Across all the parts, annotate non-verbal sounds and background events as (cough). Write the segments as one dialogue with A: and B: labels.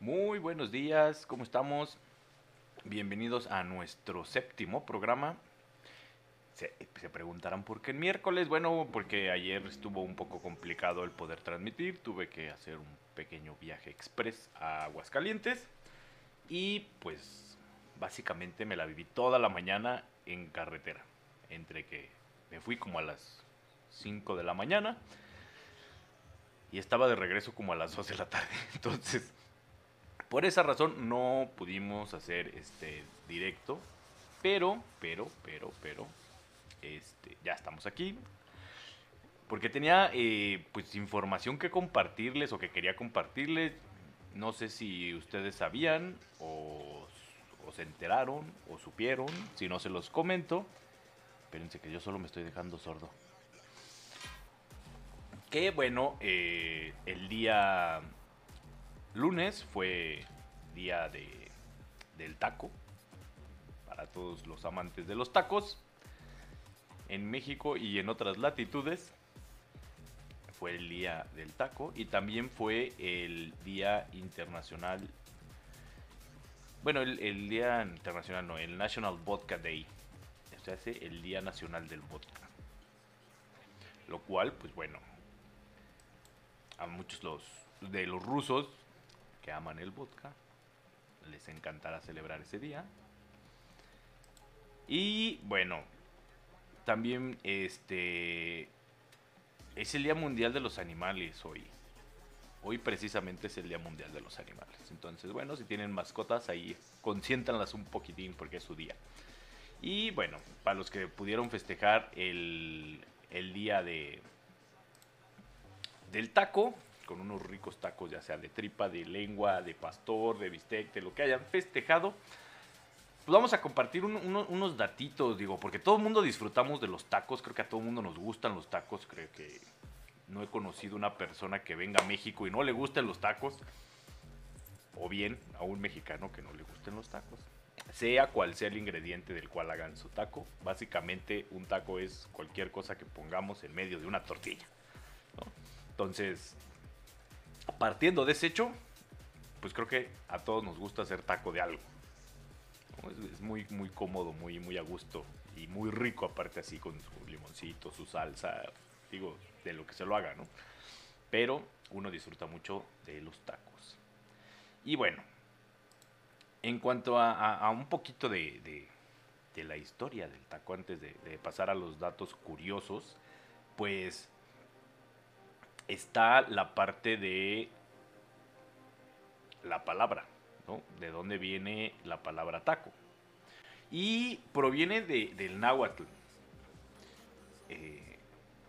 A: Muy buenos días, ¿cómo estamos? Bienvenidos a nuestro séptimo programa. Se, preguntarán por qué el miércoles. Bueno, porque ayer estuvo un poco complicado el poder transmitir. Tuve que hacer un pequeño viaje express a Aguascalientes. Y pues básicamente me la viví toda la mañana en carretera. Entre que me fui como a las 5 de la mañana y estaba de regreso como a las 2 de la tarde. (laughs) Entonces, por esa razón no pudimos hacer este directo, pero, pero, pero, pero, este, ya estamos aquí. Porque tenía eh, pues información que compartirles o que quería compartirles. No sé si ustedes sabían o, o se enteraron o supieron. Si no se los comento. Espérense que yo solo me estoy dejando sordo. Que bueno, eh, el día lunes fue día de, del taco. Para todos los amantes de los tacos. En México y en otras latitudes fue el día del taco. Y también fue el día internacional. Bueno, el, día internacional no, el National Vodka Day. Se hace el Día Nacional del Vodka. Lo cual, pues bueno, a muchos los, de los rusos que aman el vodka les encantará celebrar ese día. Y bueno, también este es el Día Mundial de los Animales hoy. Hoy precisamente es el Día Mundial de los Animales. Entonces, bueno, si tienen mascotas ahí, consiéntanlas un poquitín porque es su día. Y bueno, para los que pudieron festejar el, el día de, del taco, con unos ricos tacos, ya sea de tripa, de lengua, de pastor, de bistec, de lo que hayan festejado. Pues vamos a compartir un, uno, unos datitos, digo, porque todo el mundo disfrutamos de los tacos, creo que a todo el mundo nos gustan los tacos, creo que no he conocido una persona que venga a México y no le gusten los tacos, o bien a un mexicano que no le gusten los tacos, sea cual sea el ingrediente del cual hagan su taco. Básicamente un taco es cualquier cosa que pongamos en medio de una tortilla. ¿no? Entonces, partiendo de ese hecho, pues creo que a todos nos gusta hacer taco de algo. Es, muy, muy cómodo, muy, muy a gusto y muy rico aparte así con su limoncito, su salsa, digo, de lo que se lo haga, ¿no? Pero uno disfruta mucho de los tacos. Y bueno, en cuanto a, un poquito de, de, de, la historia del taco, antes de, de pasar a los datos curiosos, pues está la parte de la palabra, ¿no? De dónde viene la palabra taco. Y proviene de, del náhuatl, eh,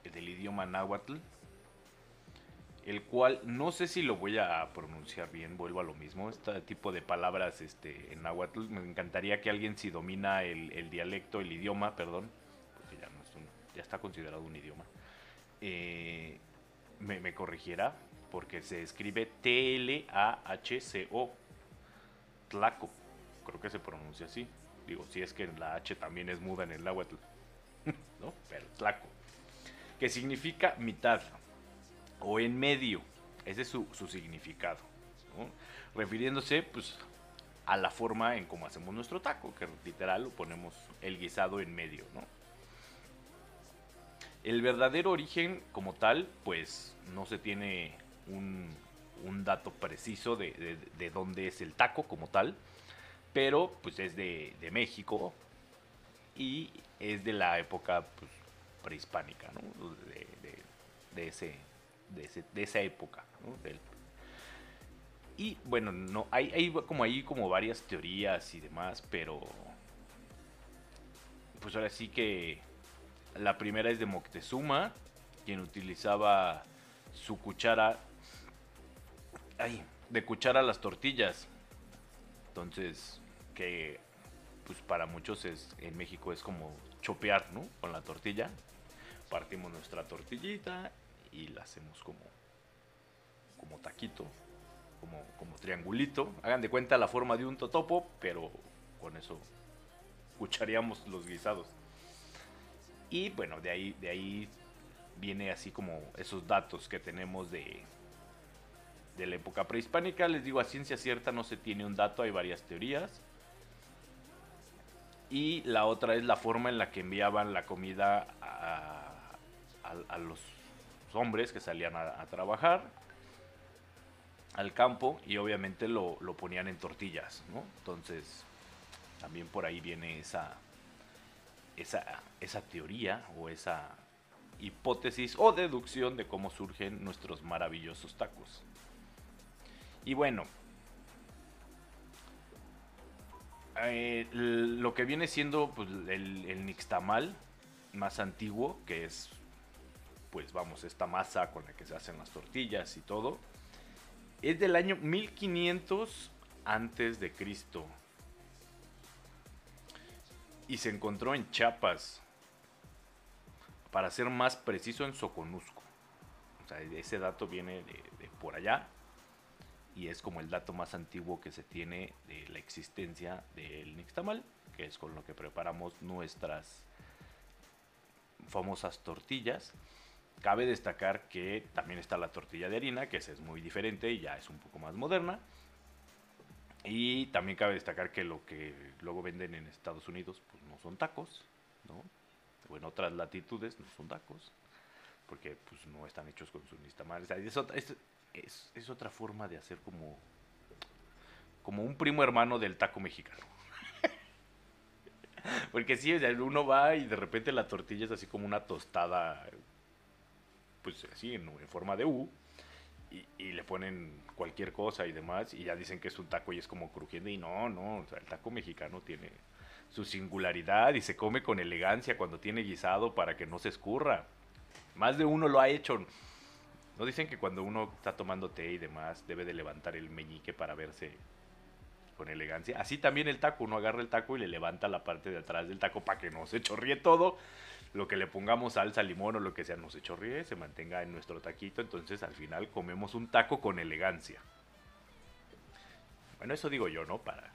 A: del idioma náhuatl, el cual no sé si lo voy a pronunciar bien, vuelvo a lo mismo, este tipo de palabras este, en náhuatl, me encantaría que alguien si domina el, dialecto, el idioma, perdón, porque ya, no es un, ya está considerado un idioma, eh, me, me, corrigiera, porque se escribe T-L-A-H-C-O, Tlaco, creo que se pronuncia así, digo, si es que la H también es muda en el náhuatl, (laughs) ¿no? Pero Tlaco, que significa mitad, o en medio. Ese es su, su significado. Refiriéndose pues, a la forma en cómo hacemos nuestro taco, que literal lo ponemos el guisado en medio. ¿no? El verdadero origen como tal, pues no se tiene un, dato preciso de, de, de, dónde es el taco como tal, pero pues es de, México y es de la época pues, prehispánica, ¿no? de, ese ese, de esa época. y bueno, no, hay, hay como ahí como varias teorías y demás, pero pues ahora sí que la primera es de Moctezuma, quien utilizaba su cuchara, ay, de cuchara las tortillas. Entonces, que pues para muchos es en México es como chopear, ¿no? Con la tortilla. Partimos nuestra tortillita y la hacemos como, como taquito, como, como triangulito. Hagan de cuenta la forma de un totopo, pero con eso cucharíamos los guisados. Y bueno, de ahí, de ahí viene así como esos datos que tenemos de, de la época prehispánica. Les digo, a ciencia cierta no se tiene un dato, hay varias teorías. Y la otra es la forma en la que enviaban la comida a, a- los hombres que salían a, a trabajar al campo y obviamente lo, lo ponían en tortillas, ¿no? Entonces, también por ahí viene esa, esa, teoría o esa hipótesis o deducción de cómo surgen nuestros maravillosos tacos. Y bueno, eh, lo que viene siendo pues, el, el nixtamal más antiguo, que es, pues vamos, esta masa con la que se hacen las tortillas y todo, es del año 1500 antes de Cristo. Y se encontró en Chiapas. Para ser más preciso, en Soconusco. O sea, ese dato viene de, de por allá. Y es como el dato más antiguo que se tiene de la existencia del nixtamal, que es con lo que preparamos nuestras famosas tortillas. Cabe destacar que también está la tortilla de harina, que esa es muy diferente y ya es un poco más moderna. Y también cabe destacar que lo que luego venden en Estados Unidos son tacos, ¿no? O en otras latitudes no son tacos, porque pues no están hechos con su nixtamal. O es, otra, es, otra forma de hacer como, como un primo hermano del taco mexicano. (laughs) porque sí, o sea, uno va y de repente la tortilla es así como una tostada pues así en, forma de U y, y le ponen cualquier cosa y demás y ya dicen que es un taco y es como crujiente y no, no, o sea, el taco mexicano tiene su singularidad y se come con elegancia cuando tiene guisado para que no se escurra. Más de uno lo ha hecho. No dicen que cuando uno está tomando té y demás debe de levantar el meñique para verse con elegancia. Así también el taco, uno agarra el taco y le levanta la parte de atrás del taco para que no se chorríe todo lo que le pongamos salsa, limón o lo que sea, no se chorríe, se mantenga en nuestro taquito. Entonces al final comemos un taco con elegancia. Bueno, eso digo yo, ¿no? Para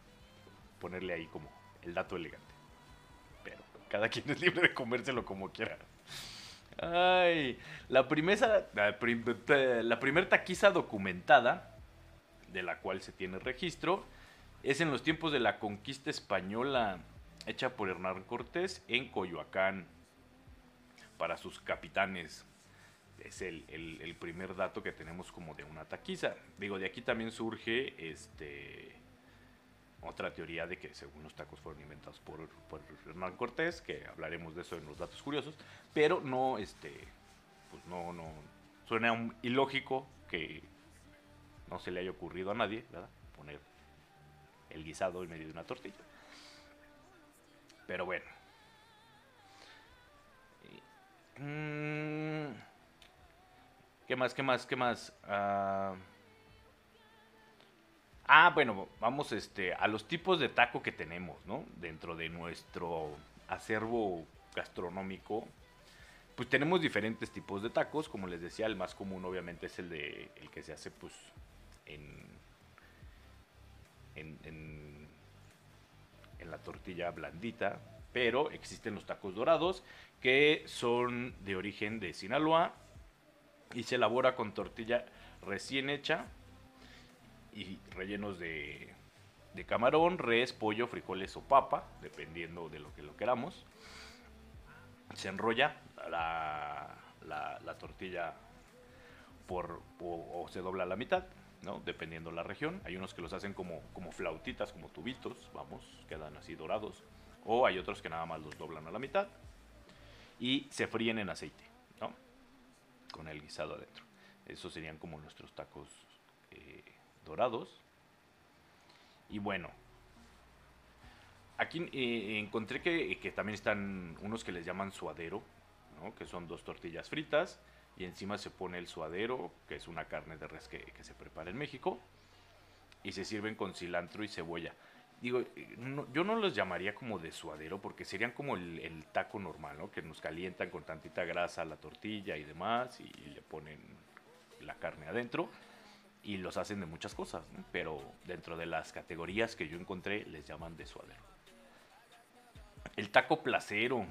A: ponerle ahí como el dato elegante. Pero cada quien es libre de comérselo como quiera. Ay, la primera, la, prim- la primer taquiza documentada, de la cual se tiene registro, es en los tiempos de la conquista española, hecha por Hernán Cortés en Coyoacán para sus capitanes. Es el, el- el primer dato que tenemos como de una taquiza. Digo, de aquí también surge este otra teoría de que según los tacos fueron inventados por, por Hernán Cortés, que hablaremos de eso en los datos curiosos, pero no, este, pues no, no, suena ilógico que no se le haya ocurrido a nadie, ¿verdad? Poner el guisado en medio de una tortilla. Pero bueno. Mm, ¿Qué más? ¿Qué más? ¿Qué más? Ah, ah, bueno, vamos este, a los tipos de taco que tenemos, ¿no? Dentro de nuestro acervo gastronómico. Pues tenemos diferentes tipos de tacos, como les decía, el más común obviamente es el de el que se hace pues en en, en, en la tortilla blandita, pero existen los tacos dorados que son de origen de Sinaloa y se elabora con tortilla recién hecha y rellenos de, de camarón, res, pollo, frijoles o papa, dependiendo de lo que lo queramos. Se enrolla la, la- la tortilla o se dobla a la mitad, ¿no? Dependiendo la región. Hay unos que los hacen como, como flautitas, como tubitos, vamos, quedan así dorados. O hay otros que nada más los doblan a la mitad y se fríen en aceite, ¿no? Con el guisado adentro. Esos serían como nuestros tacos eh, dorados. Y bueno, aquí eh, encontré que, también están unos que les llaman suadero. Que son dos tortillas fritas y encima se pone el suadero, que es una carne de res que, se prepara en México, y se sirven con cilantro y cebolla. Digo, eh, yo no los llamaría como de suadero porque serían como el, taco normal, ¿no? Que nos calientan con tantita grasa la tortilla y demás y, le ponen la carne adentro y los hacen de muchas cosas, ¿no? Pero dentro de las categorías que yo encontré les llaman de suadero. El taco placero.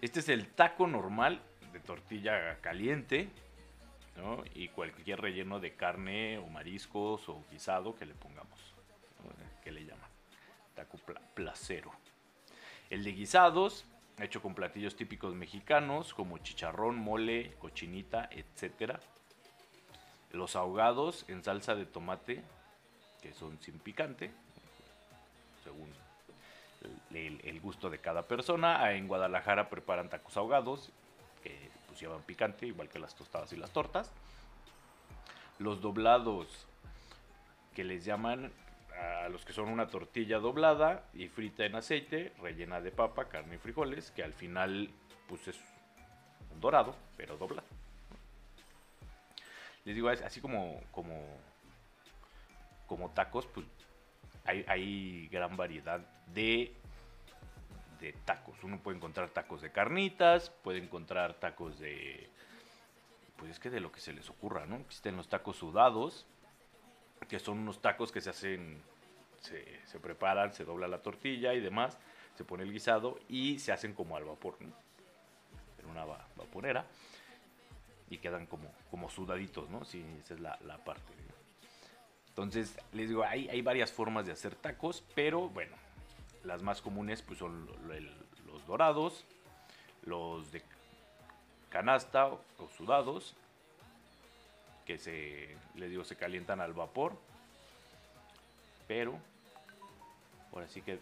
A: Este es el taco normal de tortilla caliente ¿no? Y cualquier relleno de carne o mariscos o guisado que le pongamos, que le llaman taco placero. El de guisados, hecho con platillos típicos mexicanos como chicharrón, mole, cochinita, etc. Los ahogados en salsa de tomate, que son sin picante, según el, gusto de cada persona. En Guadalajara preparan tacos ahogados, que pues llevan picante, igual que las tostadas y las tortas. Los doblados, que les llaman a los que son una tortilla doblada y frita en aceite, rellena de papa, carne y frijoles, que al final pues es dorado, pero doblado. Les digo, así como, como, como tacos, pues hay, hay gran variedad de, de tacos. Uno puede encontrar tacos de carnitas, puede encontrar tacos de, pues es que de lo que se les ocurra, ¿no? Existen los tacos sudados, que son unos tacos que se hacen, se, preparan, se dobla la tortilla y demás, se pone el guisado y se hacen como al vapor, en una vaporera y quedan como, como sudaditos, ¿no? Sí, esa es la, parte. Entonces, les digo, hay, hay varias formas de hacer tacos, pero bueno, las más comunes pues son los dorados, los de canasta o sudados, que se, les digo, se calientan al vapor. Pero, ahora sí que,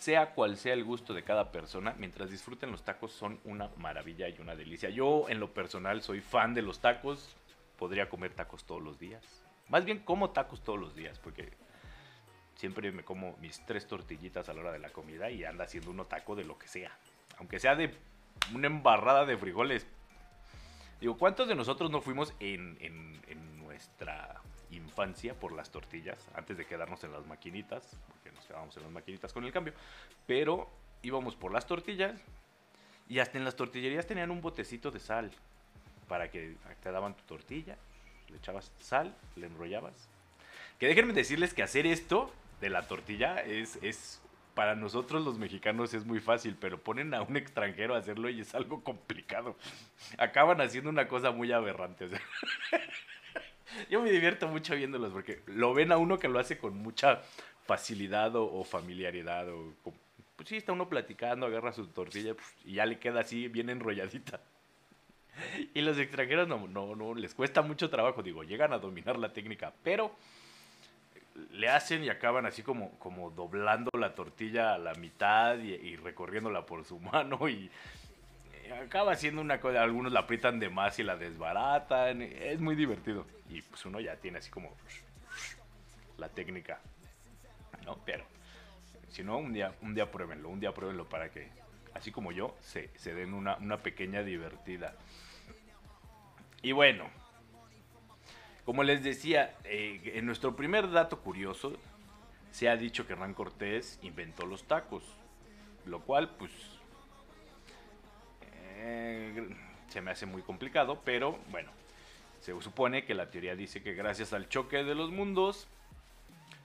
A: sea cual sea el gusto de cada persona, mientras disfruten los tacos son una maravilla y una delicia. Yo, en lo personal, soy fan de los tacos. Podría comer tacos todos los días. Más bien como tacos todos los días, porque siempre me como mis tres tortillitas a la hora de la comida y anda haciendo uno taco de lo que sea. Aunque sea de una embarrada de frijoles, Digo, ¿cuántos de nosotros no fuimos en, nuestra infancia por las tortillas antes de quedarnos en las maquinitas? Porque nos quedábamos en las maquinitas con el cambio. Pero íbamos por las tortillas y hasta en las tortillerías tenían un botecito de sal para que te daban tu tortilla, le echabas sal, le enrollabas. Que déjenme decirles que hacer esto de la tortilla es, es para nosotros los mexicanos es muy fácil, pero ponen a un extranjero a hacerlo y es algo complicado. Acaban haciendo una cosa muy aberrante. (laughs) yo me divierto mucho viéndolos porque lo ven a uno que lo hace con mucha facilidad o, familiaridad. O, pues sí, está uno platicando, agarra su tortilla pues, y ya le queda así bien enrolladita. (laughs) Y los extranjeros no, no, no, les cuesta mucho trabajo, digo, llegan a dominar la técnica, pero le hacen y acaban así como, como doblando la tortilla a la mitad y, recorriéndola por su (laughs) mano y, acaba siendo una cosa, algunos la aprietan de más y la desbaratan, es muy divertido y pues uno ya tiene así como la técnica, ¿no? Pero si no, un día, un día pruébenlo, un día pruébenlo para que, así como yo, se, se den una, una pequeña divertida. Y bueno, como les decía, eh, en nuestro primer dato curioso, se ha dicho que Hernán Cortés inventó los tacos, lo cual pues eh, se me hace muy complicado, pero bueno, se supone que la teoría dice que gracias al choque de los mundos,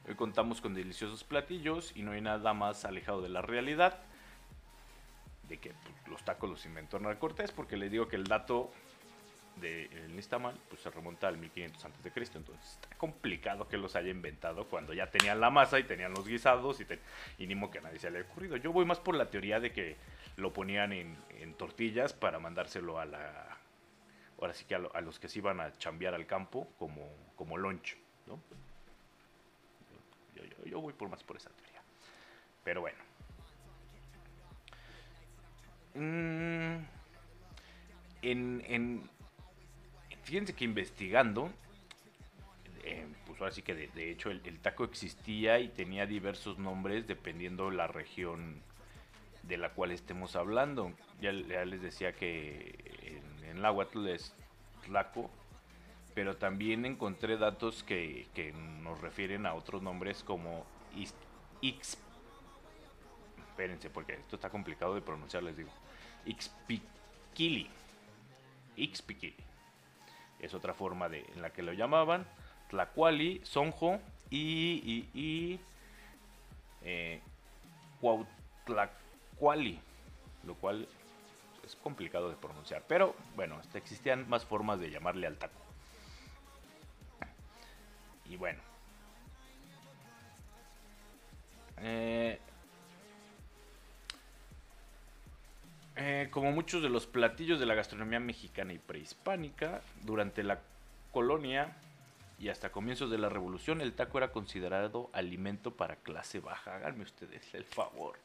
A: hoy contamos con deliciosos platillos y no hay nada más alejado de la realidad. De que pues, los tacos los inventó Hernán Cortés, porque les digo que el dato de Nistamal pues se remonta al 1500 antes de Cristo, entonces está complicado que los haya inventado cuando ya tenían la masa y tenían los guisados y, y ni modo que a nadie se le haya ocurrido. Yo voy más por la teoría de que lo ponían en, tortillas para mandárselo a la ahora sí que a, los que se iban a chambear al campo como como lunch, ¿no? Yo, voy por más por esa teoría. Pero bueno. Mm, en, en, fíjense que investigando, eh, pues ahora sí que de, hecho el, taco existía y tenía diversos nombres dependiendo la región de la cual estemos hablando. Ya, les decía que en, en Nahuatl es tlaco, pero también encontré datos que, nos refieren a otros nombres como Ix. Espérense, porque esto está complicado de pronunciar, les digo. Ixpiquili. Ixpiquili es otra forma de, en la que lo llamaban, Tlacuali, Sonjo y, y, eh, Cuautlacuali, lo cual es complicado de pronunciar. Pero bueno, hasta existían más formas de llamarle al taco. Y bueno. Eh, eh, como muchos de los platillos de la gastronomía mexicana y prehispánica, durante la colonia y hasta comienzos de la revolución, el taco era considerado alimento para clase baja. Háganme ustedes el favor.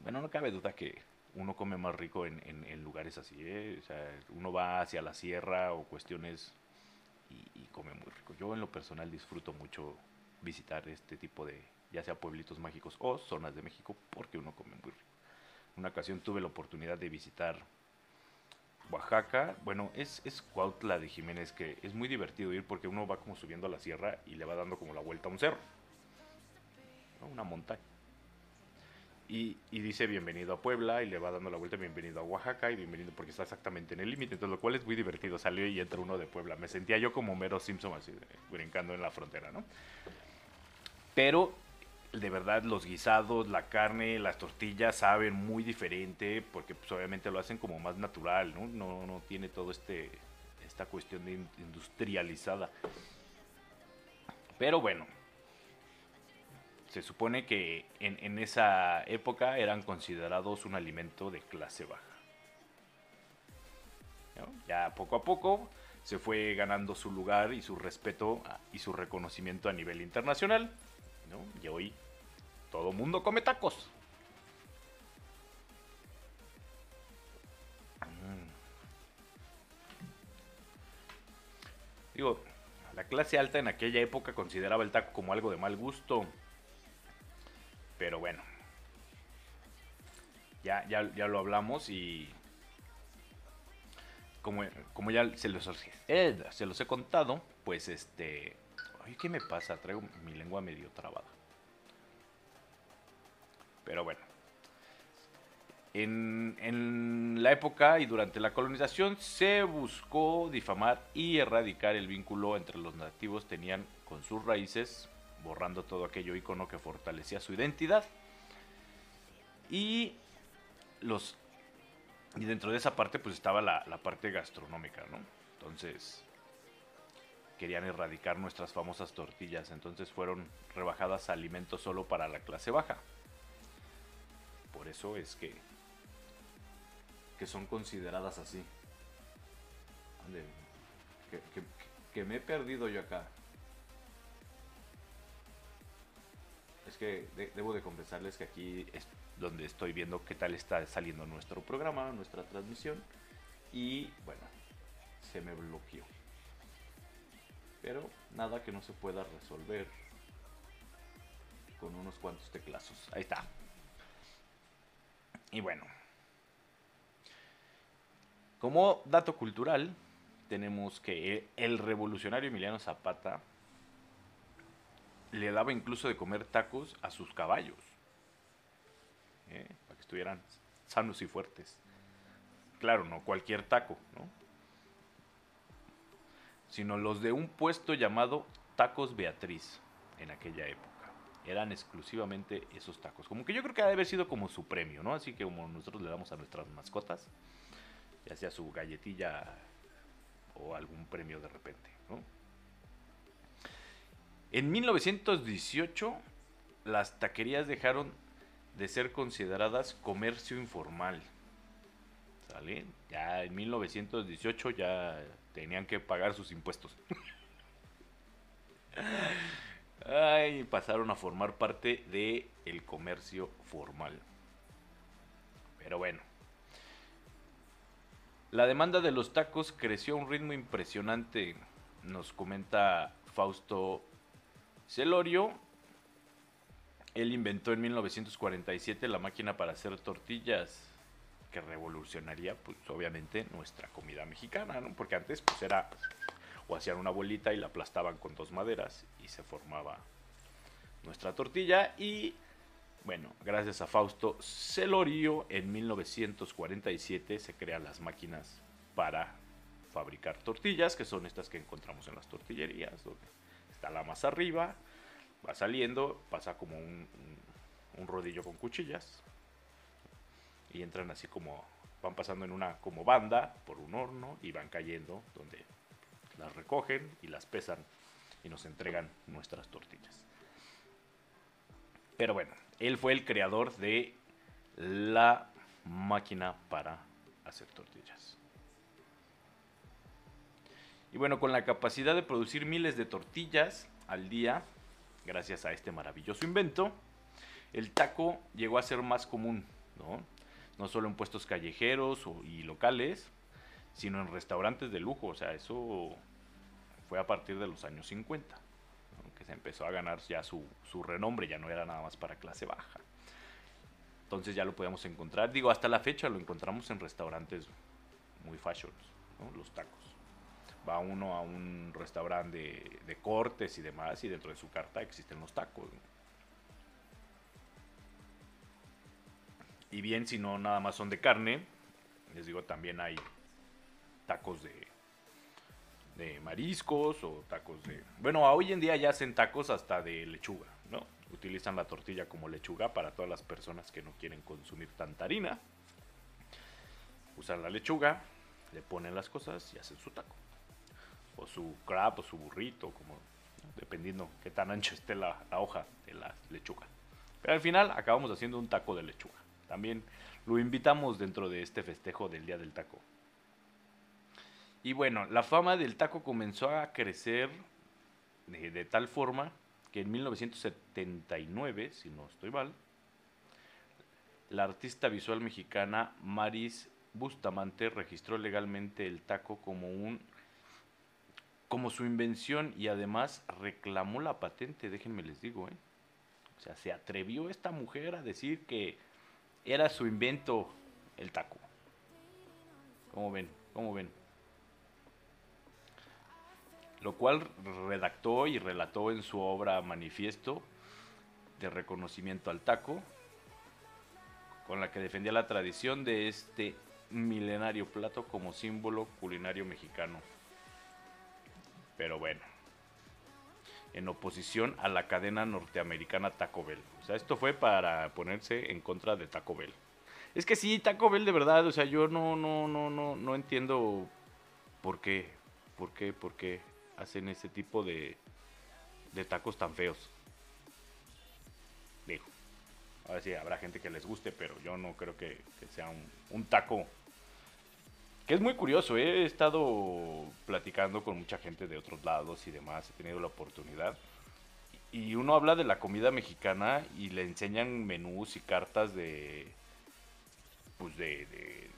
A: Bueno, no cabe duda que uno come más rico en, lugares así, ¿eh? O sea, uno va hacia la sierra o cuestiones y, come muy rico. Yo en lo personal disfruto mucho visitar este tipo de, ya sea pueblitos mágicos o zonas de México, porque uno come muy rico. Una ocasión tuve la oportunidad de visitar Oaxaca, bueno, es, es Cuautla de Jiménez, que es muy divertido ir porque uno va como subiendo a la sierra y le va dando como la vuelta a un cerro, una montaña. Y, dice bienvenido a Puebla y le va dando la vuelta bienvenido a Oaxaca y bienvenido porque está exactamente en el límite, entonces lo cual es muy divertido. Salió y entra uno de Puebla. Me sentía yo como Mero Simpson así, brincando en la frontera, ¿no? Pero de verdad los guisados, la carne, las tortillas saben muy diferente porque pues, obviamente lo hacen como más natural, ¿no? No, no tiene todo este esta cuestión de industrializada. Pero bueno, se supone que en, esa época eran considerados un alimento de clase baja. Ya poco a poco se fue ganando su lugar y su respeto y su reconocimiento a nivel internacional. Y hoy todo mundo come tacos. Mm. Digo, la clase alta en aquella época consideraba el taco como algo de mal gusto. Pero bueno. Ya, ya, ya lo hablamos y. Como, como ya se los, eh, se los he contado, pues este. Ay, ¿qué me pasa? Traigo mi lengua medio trabada. Pero bueno. En, la época y durante la colonización se buscó difamar y erradicar el vínculo entre los nativos tenían con sus raíces borrando todo aquello icono que fortalecía su identidad. Y los y dentro de esa parte pues estaba la, parte gastronómica, ¿no? Entonces querían erradicar nuestras famosas tortillas, entonces fueron rebajadas a alimentos solo para la clase baja. Por eso es que que son consideradas así. que me he perdido yo acá. Es que debo de confesarles que aquí es donde estoy viendo qué tal está saliendo nuestro programa, nuestra transmisión. Y bueno, se me bloqueó. Pero nada que no se pueda resolver con unos cuantos teclazos. Ahí está. Y bueno. Como dato cultural, tenemos que el revolucionario Emiliano Zapata le daba incluso de comer tacos a sus caballos, ¿eh? para que estuvieran sanos y fuertes. Claro, no cualquier taco, ¿no? sino los de un puesto llamado Tacos Beatriz en aquella época. Eran exclusivamente esos tacos. Como que yo creo que debe haber sido como su premio, ¿no? Así que como nosotros le damos a nuestras mascotas, ya sea su galletilla o algún premio de repente, ¿no? En 1918, las taquerías dejaron de ser consideradas comercio informal. ¿Sale? Ya en 1918 ya tenían que pagar sus impuestos. (laughs) Pasaron a formar parte del el comercio formal. Pero bueno. La demanda de los tacos creció a un ritmo impresionante, nos comenta Fausto Celorio, él inventó en 1947 la máquina para hacer tortillas, que revolucionaría, pues obviamente, nuestra comida mexicana, ¿no? Porque antes, pues era, hacían una bolita y la aplastaban con dos maderas y se formaba nuestra tortilla. Y, bueno, gracias a Fausto Celorio, en 1947 se crean las máquinas para fabricar tortillas, que son estas que encontramos en las tortillerías, está la masa arriba, va saliendo, pasa como un, rodillo con cuchillas y entran así como van pasando en una como banda por un horno y van cayendo donde las recogen y las pesan y nos entregan nuestras tortillas. Pero bueno, él fue el creador de la máquina para hacer tortillas. Y bueno, con la capacidad de producir miles de tortillas al día, gracias a este maravilloso invento, el taco llegó a ser más común, ¿no? No solo en puestos callejeros y locales, sino en restaurantes de lujo. O sea, eso fue a partir de los años 50, que se empezó a ganar ya su, su renombre, ya no era nada más para clase baja. Entonces ya lo podíamos encontrar. Digo, hasta la fecha lo encontramos en restaurantes muy fashion, los tacos. Va uno a un restaurante de, cortes y demás y dentro de su carta existen los tacos. Y bien, si no nada más son de carne, les digo, también hay tacos de, de mariscos o tacos de... Bueno, hoy en día ya hacen tacos hasta de lechuga, ¿no? utilizan la tortilla como lechuga para todas las personas que no quieren consumir tanta harina. Usan la lechuga, le ponen las cosas y hacen su taco. O su crab o su burrito, como dependiendo qué tan ancha esté la hoja de la lechuga. Pero al final acabamos haciendo un taco de lechuga. También lo invitamos dentro de este festejo del Día del Taco. Y bueno, la fama del taco comenzó a crecer de, tal forma que en 1979, si no estoy mal, la artista visual mexicana Maris Bustamante registró legalmente el taco como un como su invención y además reclamó la patente, déjenme les digo, ¿eh? O sea, se atrevió esta mujer a decir que era su invento el taco. ¿Cómo ven? ¿Cómo ven? Lo cual redactó y relató en su obra Manifiesto de reconocimiento al taco, con la que defendía la tradición de este milenario plato como símbolo culinario mexicano. Pero bueno, en oposición a la cadena norteamericana Taco Bell. O sea, esto fue para ponerse en contra de Taco Bell. Es que sí, Taco Bell de verdad, o sea, yo no, no, no, no, no entiendo por qué, por qué, por qué hacen ese tipo de, de tacos tan feos. Digo, a ver si habrá gente que les guste, pero yo no creo que, sea un, taco. Que es muy curioso, ¿eh? he estado platicando con mucha gente de otros lados y demás, he tenido la oportunidad. Y uno habla de la comida mexicana y le enseñan menús y cartas de, pues de, de,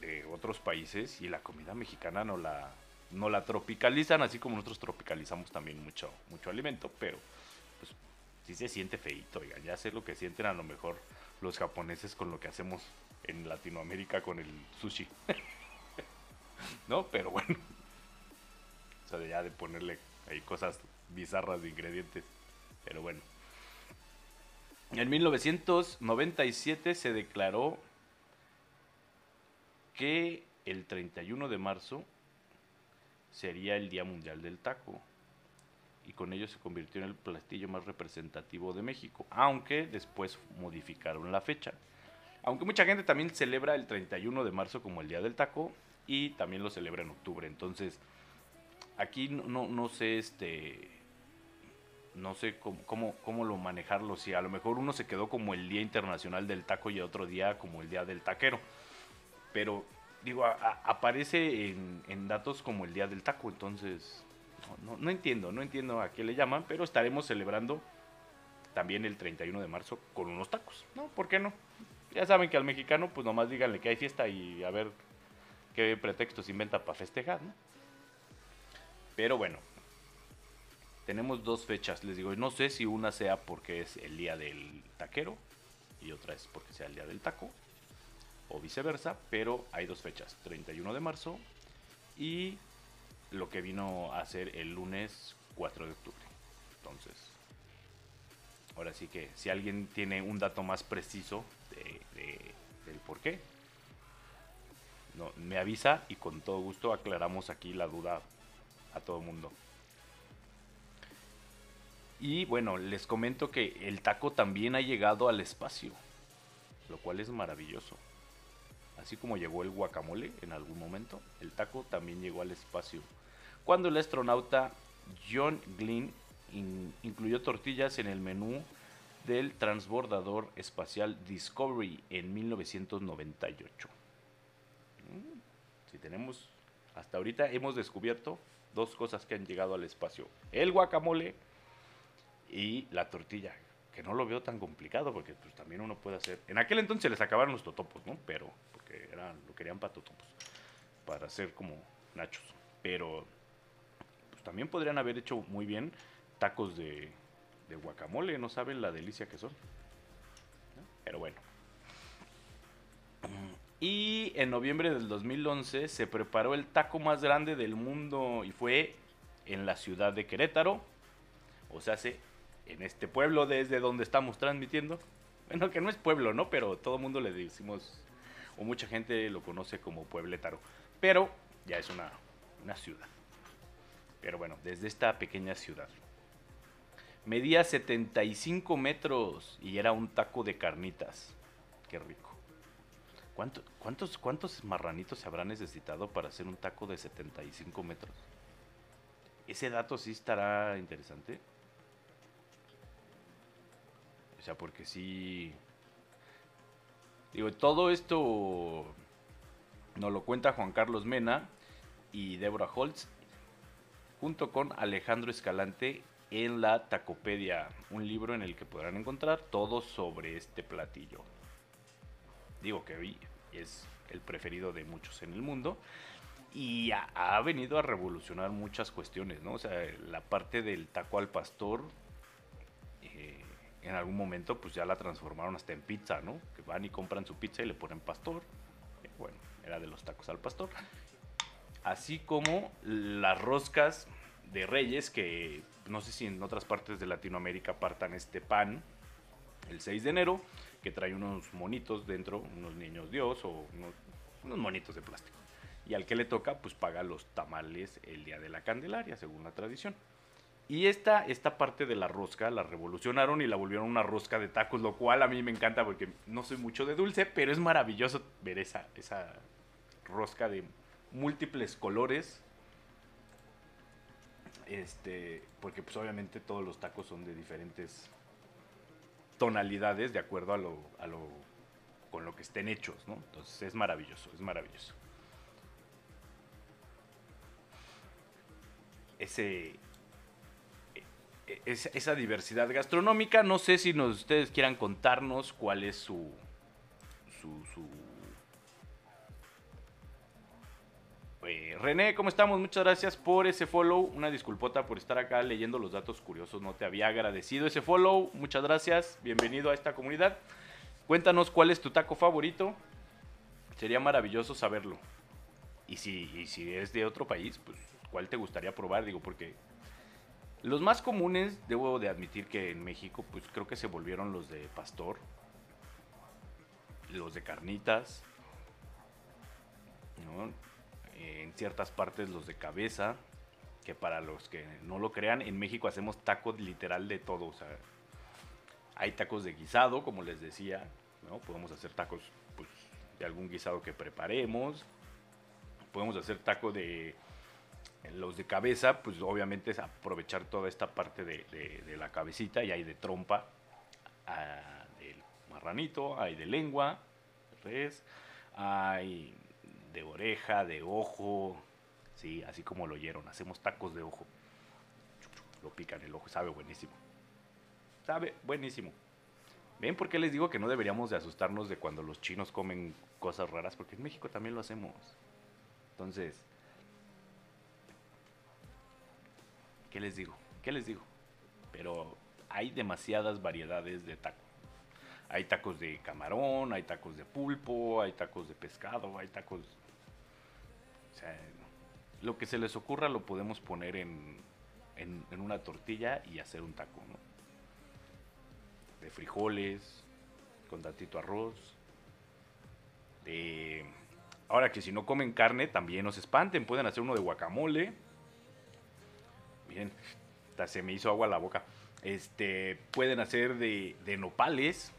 A: de otros países y la comida mexicana no la, no la tropicalizan, así como nosotros tropicalizamos también mucho, mucho alimento, pero pues sí se siente feito, ya sé lo que sienten a lo mejor los japoneses con lo que hacemos en Latinoamérica con el sushi. (laughs) ¿No? Pero bueno. O sea, ya de ponerle ahí cosas bizarras de ingredientes. Pero bueno. En 1997 se declaró que el 31 de marzo sería el Día Mundial del Taco. Y con ello se convirtió en el platillo más representativo de México, aunque después modificaron la fecha. Aunque mucha gente también celebra el 31 de marzo como el Día del Taco y también lo celebra en octubre. Entonces, aquí no, no, sé este no sé cómo, cómo, cómo, lo manejarlo. Si a lo mejor uno se quedó como el Día Internacional del Taco y otro día como el Día del Taquero. Pero digo, aparece en, datos como el Día del Taco, entonces no, entiendo, no entiendo a qué le llaman, pero estaremos celebrando también el 31 de marzo con unos tacos, ¿no? ¿Por qué no? Ya saben que al mexicano, pues nomás díganle que hay fiesta y a ver qué pretextos inventa para festejar, ¿no? Pero bueno, tenemos dos fechas, les digo, no sé si una sea porque es el día del taquero y otra es porque sea el día del taco, o viceversa, pero hay dos fechas, 31 de marzo y lo que vino a ser el lunes 4 de octubre. Entonces, ahora sí que si alguien tiene un dato más preciso del por qué, no, me avisa y con todo gusto aclaramos aquí la duda a todo mundo. Y bueno, les comento que el taco también ha llegado al espacio, lo cual es maravilloso. Así como llegó el guacamole en algún momento, el taco también llegó al espacio. Cuando el astronauta John Glenn in- incluyó tortillas en el menú del transbordador espacial Discovery en 1998. Mm, Si tenemos, hasta ahorita hemos descubierto dos cosas que han llegado al espacio. El guacamole y la tortilla, que no lo veo tan complicado porque pues también uno puede hacer. En aquel entonces les acabaron los totopos, ¿no? Pero porque eran lo querían para totopos, para hacer como nachos. Pero pues también podrían haber hecho muy bien tacos de, guacamole, no saben la delicia que son. Pero bueno. Y en noviembre del 2011 se preparó el taco más grande del mundo y fue en la ciudad de Querétaro. O sea, se en este pueblo desde donde estamos transmitiendo. Bueno, que no es pueblo, ¿no? Pero todo el mundo le decimos, o mucha gente lo conoce como Puebletaro. Pero ya es una, una ciudad. Pero bueno, desde esta pequeña ciudad. Medía 75 metros y era un taco de carnitas. Qué rico. ¿Cuánto- cuántos, ¿Cuántos marranitos se habrá necesitado para hacer un taco de 75 metros? Ese dato sí estará interesante. O sea, porque sí... Digo, todo esto nos lo cuenta Juan Carlos Mena y Deborah Holtz, junto con Alejandro Escalante en la Tacopedia, un libro en el que podrán encontrar todo sobre este platillo. Digo que es el preferido de muchos en el mundo y ha, venido a revolucionar muchas cuestiones, ¿no? O sea, la parte del taco al pastor, en algún momento pues ya la transformaron hasta en pizza, ¿no? Que van y compran su pizza y le ponen pastor. Eh, bueno, era de los tacos al pastor. Así como las roscas de reyes que no sé si en otras partes de Latinoamérica partan este pan el 6 de enero, que trae unos monitos dentro, unos niños dios o unos, unos monitos de plástico. Y al que le toca, pues paga los tamales el día de la Candelaria, según la tradición. Y esta, esta parte de la rosca la revolucionaron y la volvieron una rosca de tacos, lo cual a mí me encanta porque no soy mucho de dulce, pero es maravilloso ver esa, esa rosca de múltiples colores. Este, porque pues obviamente todos los tacos son de diferentes tonalidades de acuerdo a lo, a lo con lo que estén hechos, ¿no? Entonces es maravilloso, es maravilloso. Ese, esa, diversidad gastronómica, no sé si nos, ustedes quieran contarnos cuál es su, su, su Eh, René, ¿cómo estamos? Muchas gracias por ese follow. Una disculpota por estar acá leyendo los datos curiosos. No te había agradecido ese follow. Muchas gracias. Bienvenido a esta comunidad. Cuéntanos cuál es tu taco favorito. Sería maravilloso saberlo. Y si, y si es de otro país, pues cuál te gustaría probar, digo, porque los más comunes, debo de admitir que en México, pues creo que se volvieron los de pastor, los de carnitas, ¿no? en ciertas partes los de cabeza, que para los que no lo crean, en México hacemos tacos literal de todo, o sea, hay tacos de guisado, como les decía, ¿no? Podemos hacer tacos pues, de algún guisado que preparemos, podemos hacer taco de los de cabeza, pues obviamente es aprovechar toda esta parte de, de- de la cabecita y hay de trompa, ah, del marranito, hay de lengua, res, hay de oreja, de ojo, sí, así como lo oyeron, hacemos tacos de ojo. Lo pican el ojo, sabe buenísimo. Sabe buenísimo. ¿Ven por qué les digo que no deberíamos de asustarnos de cuando los chinos comen cosas raras? Porque en México también lo hacemos. Entonces, ¿qué les digo? ¿Qué les digo? Pero hay demasiadas variedades de taco. Hay tacos de camarón, hay tacos de pulpo, hay tacos de pescado, hay tacos... O sea, lo que se les ocurra lo podemos poner en, en, una tortilla y hacer un taco, ¿no? De frijoles, con tantito arroz. De... Ahora que si no comen carne, también no se espanten, pueden hacer uno de guacamole. Se me hizo agua la boca. Este, pueden hacer de, nopales.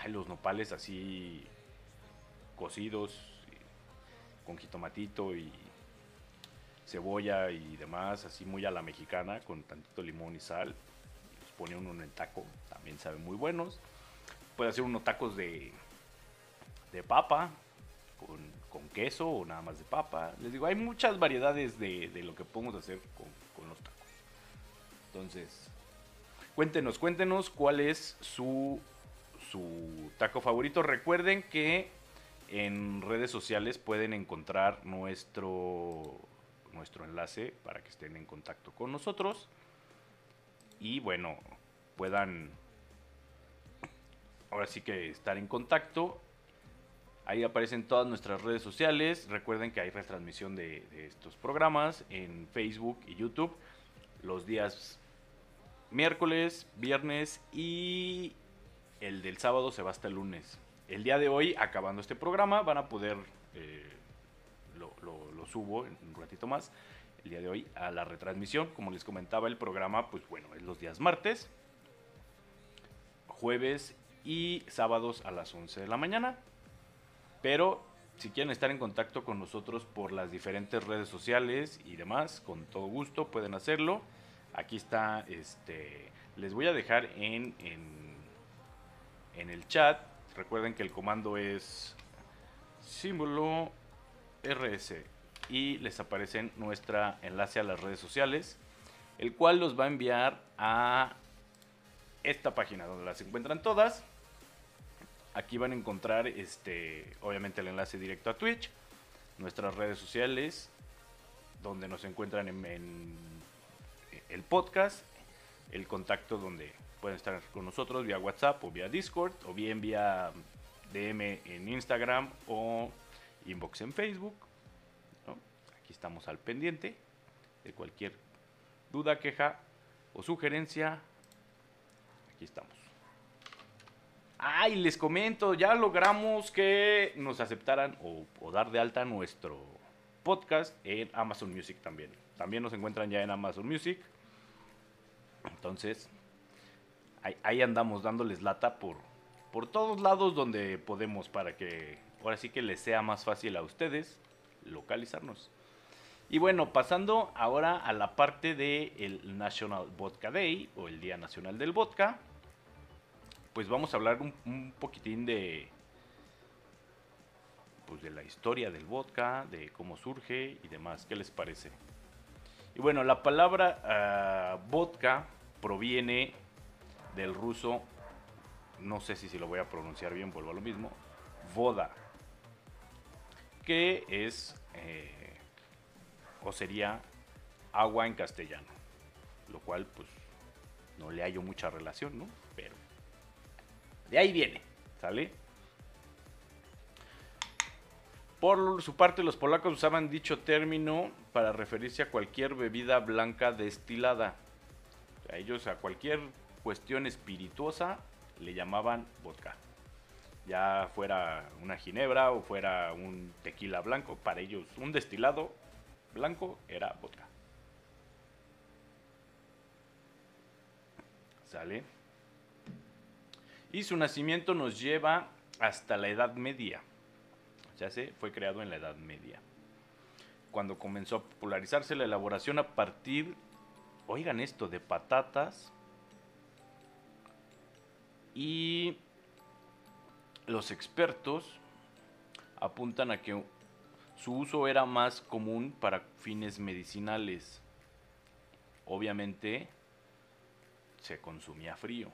A: Ay, los nopales así cocidos con jitomatito y cebolla y demás, así muy a la mexicana, con tantito limón y sal. Los uno en el taco, también saben muy buenos. Puede hacer unos tacos de, de papa, con, con queso o nada más de papa. Les digo, hay muchas variedades de, de lo que podemos hacer con, con los tacos. Entonces, cuéntenos, cuéntenos cuál es su, su taco favorito. Recuerden que en redes sociales pueden encontrar nuestro, nuestro enlace para que estén en contacto con nosotros. Y bueno, puedan ahora sí que estar en contacto. Ahí aparecen todas nuestras redes sociales. Recuerden que hay retransmisión de, estos programas en Facebook y YouTube los días miércoles, viernes y el del sábado se va hasta el lunes. El día de hoy, acabando este programa, van a poder, eh, lo, lo- lo subo en un ratito más, el día de hoy a la retransmisión. Como les comentaba, el programa, pues bueno, es los días martes, jueves y sábados a las 11 de la mañana. Pero si quieren estar en contacto con nosotros por las diferentes redes sociales y demás, con todo gusto pueden hacerlo. Aquí está, este, les voy a dejar en, en, en el chat. Recuerden que el comando es símbolo RS y les aparece nuestra enlace a las redes sociales, el cual los va a enviar a esta página donde las encuentran todas. Aquí van a encontrar este, obviamente el enlace directo a Twitch, nuestras redes sociales, donde nos encuentran en, el podcast, el contacto donde pueden estar con nosotros vía WhatsApp o vía Discord, o bien vía DM en Instagram o inbox en Facebook. Aquí estamos al pendiente de cualquier duda, queja o sugerencia. Aquí estamos. Ay, les comento, ya logramos que nos aceptaran o, o dar de alta nuestro podcast en Amazon Music también. También nos encuentran ya en Amazon Music. Entonces, ahí, andamos dándoles lata por, por todos lados donde podemos para que ahora sí que les sea más fácil a ustedes localizarnos. Y bueno, pasando ahora a la parte del National Vodka Day o el Día Nacional del Vodka, pues vamos a hablar un, poquitín de pues de la historia del vodka, de cómo surge y demás. ¿Qué les parece? Y bueno, la palabra ah, vodka proviene del ruso, no sé si, si lo voy a pronunciar bien, vuelvo a lo mismo, voda, que es eh, o sería agua en castellano, lo cual pues no le hallo mucha relación, ¿no? De ahí viene, ¿sale? Por su parte, los polacos usaban dicho término para referirse a cualquier bebida blanca destilada. A ellos, a cualquier cuestión espirituosa, le llamaban vodka. Ya fuera una ginebra o fuera un tequila blanco, para ellos un destilado blanco era vodka. ¿Sale? Y su nacimiento nos lleva hasta la Edad Media. Ya sé, fue creado en la Edad Media. Cuando comenzó a popularizarse la elaboración a partir, oigan esto, de patatas. Y los expertos apuntan a que su uso era más común para fines medicinales. Obviamente se consumía frío.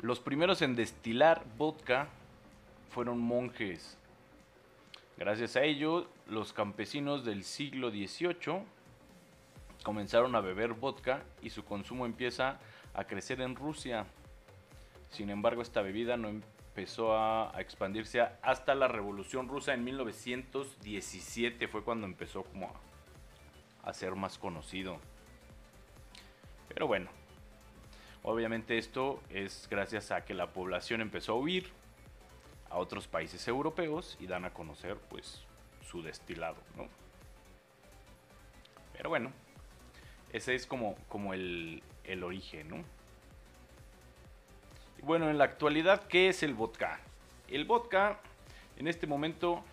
A: Los primeros en destilar vodka fueron monjes. Gracias a ello, los campesinos del siglo XVIII comenzaron a beber vodka y su consumo empieza a crecer en Rusia. Sin embargo, esta bebida no empezó a, a expandirse hasta la Revolución Rusa en 1917. Fue cuando empezó como a, a ser más conocido. Pero bueno, obviamente esto es gracias a que la población empezó a huir a otros países europeos y dan a conocer pues su destilado, ¿no? Pero bueno, ese es como, como el, origen, ¿no? Bueno, en la actualidad, ¿qué es el vodka? El vodka, en este momento,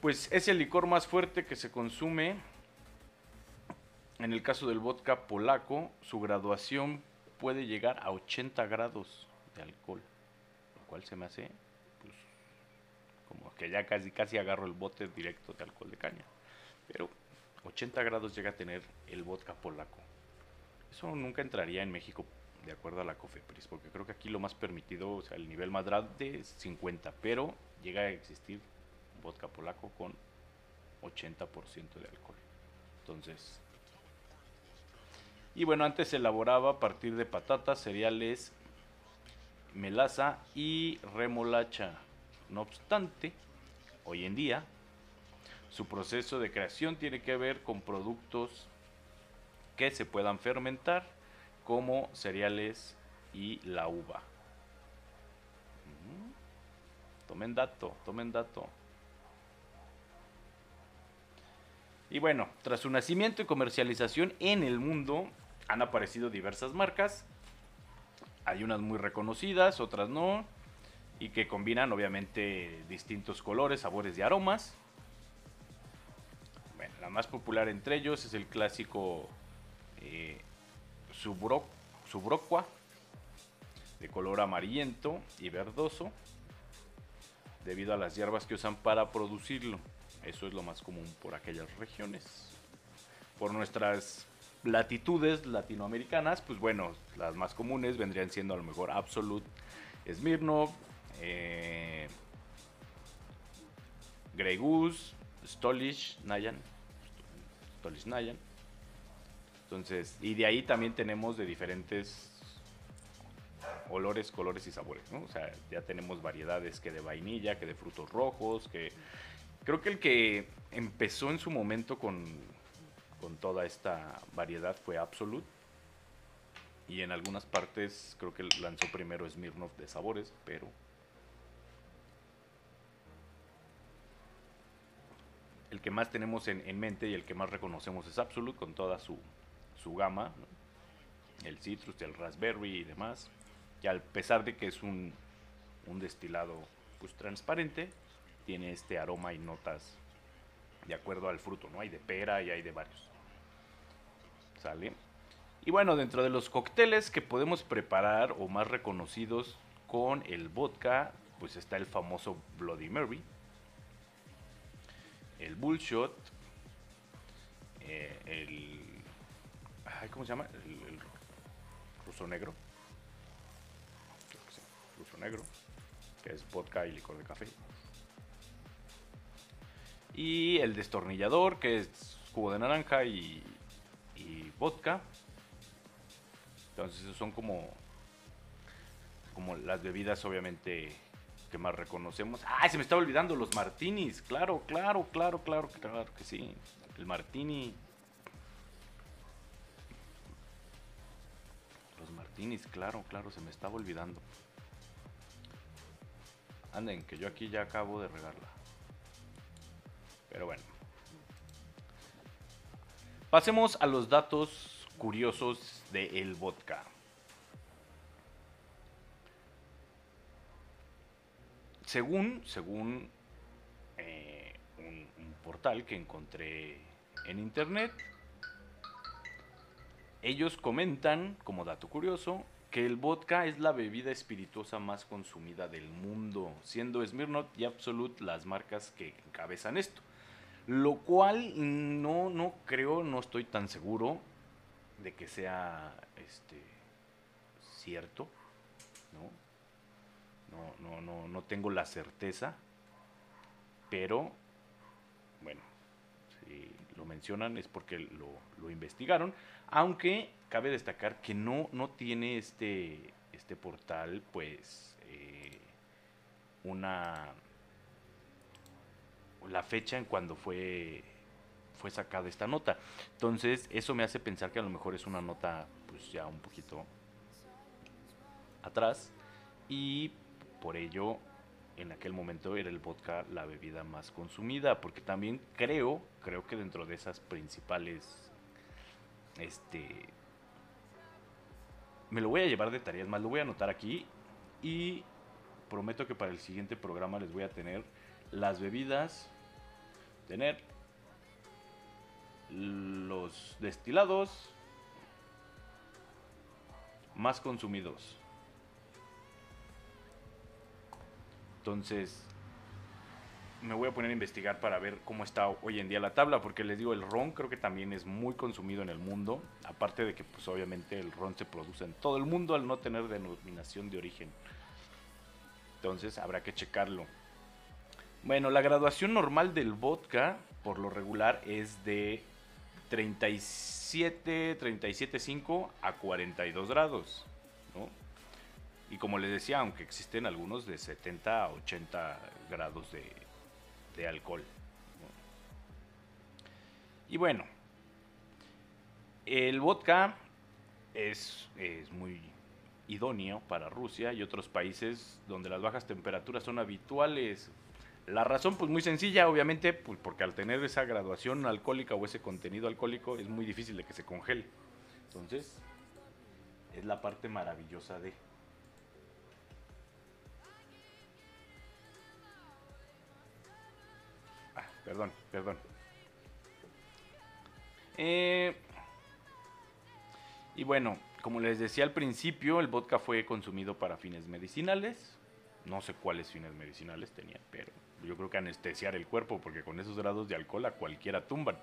A: pues es el licor más fuerte que se consume. En el caso del vodka polaco, su graduación puede llegar a 80 grados de alcohol, lo cual se me hace pues, como que ya casi casi agarro el bote directo de alcohol de caña. Pero 80 grados llega a tener el vodka polaco. Eso nunca entraría en México de acuerdo a la COFEPRIS, porque creo que aquí lo más permitido, o sea, el nivel más grande es 50, pero llega a existir vodka polaco con 80% de alcohol. Entonces, y bueno, antes se elaboraba a partir de patatas, cereales, melaza y remolacha. No obstante, hoy en día, su proceso de creación tiene que ver con productos que se puedan fermentar, como cereales y la uva. Tomen dato, tomen dato. Y bueno, tras su nacimiento y comercialización en el mundo, han aparecido diversas marcas. Hay unas muy reconocidas, otras no. Y que combinan obviamente distintos colores, sabores y aromas. Bueno, la más popular entre ellos es el clásico eh, Subrocua, de color amarillento y verdoso, debido a las hierbas que usan para producirlo. Eso es lo más común por aquellas regiones. Por nuestras latitudes latinoamericanas, pues bueno, las más comunes vendrían siendo a lo mejor Absolute, Smirnoff, eh, Grey Goose, Stolish, Nayan, Stolish Nayan. Entonces, y de ahí también tenemos de diferentes olores, colores y sabores. O sea, ya tenemos variedades que de vainilla, que de frutos rojos, que creo que el que empezó en su momento con con toda esta variedad fue Absolute. Y en algunas partes creo que lanzó primero Smirnoff de sabores, pero... El que más tenemos en, mente y el que más reconocemos es Absolute con toda su, su gama. El citrus, el raspberry y demás. Y a pesar de que es un, un destilado pues transparente, tiene este aroma y notas de acuerdo al fruto, ¿no? Hay de pera y hay de varios. ¿Sale? Y bueno, dentro de los cócteles que podemos preparar o más reconocidos con el vodka, pues está el famoso Bloody Mary, el Bullshot, eh, el... ¿Cómo se llama? El, ruso negro. ruso negro, que es vodka y licor de café. Y el destornillador, que es jugo de naranja y vodka. Entonces son como, como las bebidas obviamente que más reconocemos. ¡Ay, se me estaba olvidando! Los martinis. Claro, claro, claro, claro, claro que sí. El martini. Los martinis, claro, claro, se me estaba olvidando. Anden, que yo aquí ya acabo de regarla. Pero bueno. Pasemos a los datos curiosos de el vodka. Según, según eh, un, un portal que encontré en internet, ellos comentan, como dato curioso, que el vodka es la bebida espirituosa más consumida del mundo, siendo Smirnoff y Absolute las marcas que encabezan esto. Lo cual no, no creo, no estoy tan seguro de que sea este cierto. ¿no? No, no, no, tengo la certeza. Pero, bueno, si lo mencionan es porque lo, lo investigaron. Aunque cabe destacar que no, no tiene este, este portal, pues, eh, una la fecha en cuando fue fue sacada esta nota. Entonces, eso me hace pensar que a lo mejor es una nota pues ya un poquito atrás y por ello en aquel momento era el vodka la bebida más consumida, porque también creo, creo que dentro de esas principales este me lo voy a llevar de tareas más, lo voy a anotar aquí y prometo que para el siguiente programa les voy a tener las bebidas, tener los destilados más consumidos. Entonces, me voy a poner a investigar para ver cómo está hoy en día la tabla, porque les digo, el ron creo que también es muy consumido en el mundo, aparte de que pues obviamente el ron se produce en todo el mundo al no tener denominación de origen. Entonces habrá que checarlo. Bueno, la graduación normal del vodka, por lo regular, es de 37, 37.5 a 42 grados, ¿no? Y como les decía, aunque existen algunos de 70 a 80 grados de, alcohol. Y bueno, el vodka es, es muy idóneo para Rusia y otros países donde las bajas temperaturas son habituales. La razón, pues muy sencilla, obviamente, pues porque al tener esa graduación alcohólica o ese contenido alcohólico es muy difícil de que se congele. Entonces, es la parte maravillosa de... Ah, perdón, perdón. Eh, y bueno, como les decía al principio, el vodka fue consumido para fines medicinales. No sé cuáles fines medicinales tenía, pero yo creo que anestesiar el cuerpo, porque con esos grados de alcohol a cualquiera tumban.